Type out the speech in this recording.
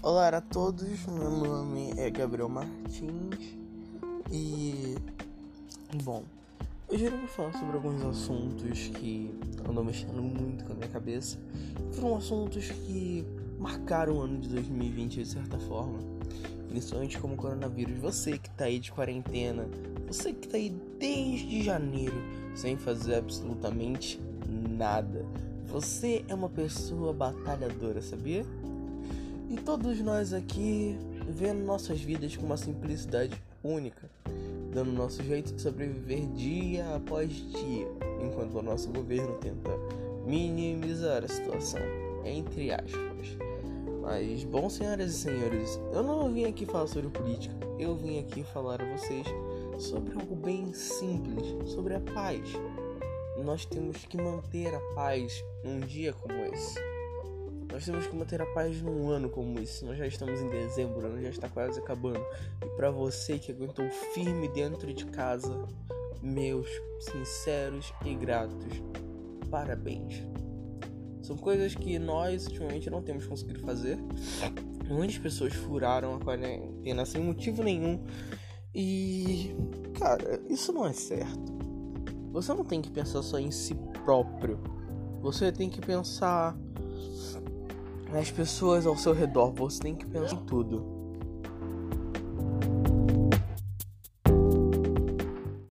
Olá a todos, meu nome é Gabriel Martins e bom, hoje eu vou falar sobre alguns assuntos que andam mexendo muito com a minha cabeça. Foram assuntos que marcaram o ano de 2020 de certa forma, principalmente como o coronavírus. Você que tá aí de quarentena, você que tá aí desde janeiro sem fazer absolutamente nada. Você é uma pessoa batalhadora, sabia? E todos nós aqui vendo nossas vidas com uma simplicidade única, dando nosso jeito de sobreviver dia após dia, enquanto o nosso governo tenta minimizar a situação, entre aspas. Mas, bom, senhoras e senhores, eu não vim aqui falar sobre política, eu vim aqui falar a vocês sobre algo bem simples, sobre a paz. Nós temos que manter a paz num dia como esse. Nós temos que manter a paz num ano como esse. Nós já estamos em dezembro, o ano já está quase acabando. E para você que aguentou firme dentro de casa, meus sinceros e gratos parabéns. São coisas que nós ultimamente não temos conseguido fazer. Muitas pessoas furaram a quarentena sem motivo nenhum. E, cara, isso não é certo. Você não tem que pensar só em si próprio. Você tem que pensar as pessoas ao seu redor, você tem que pensar em tudo.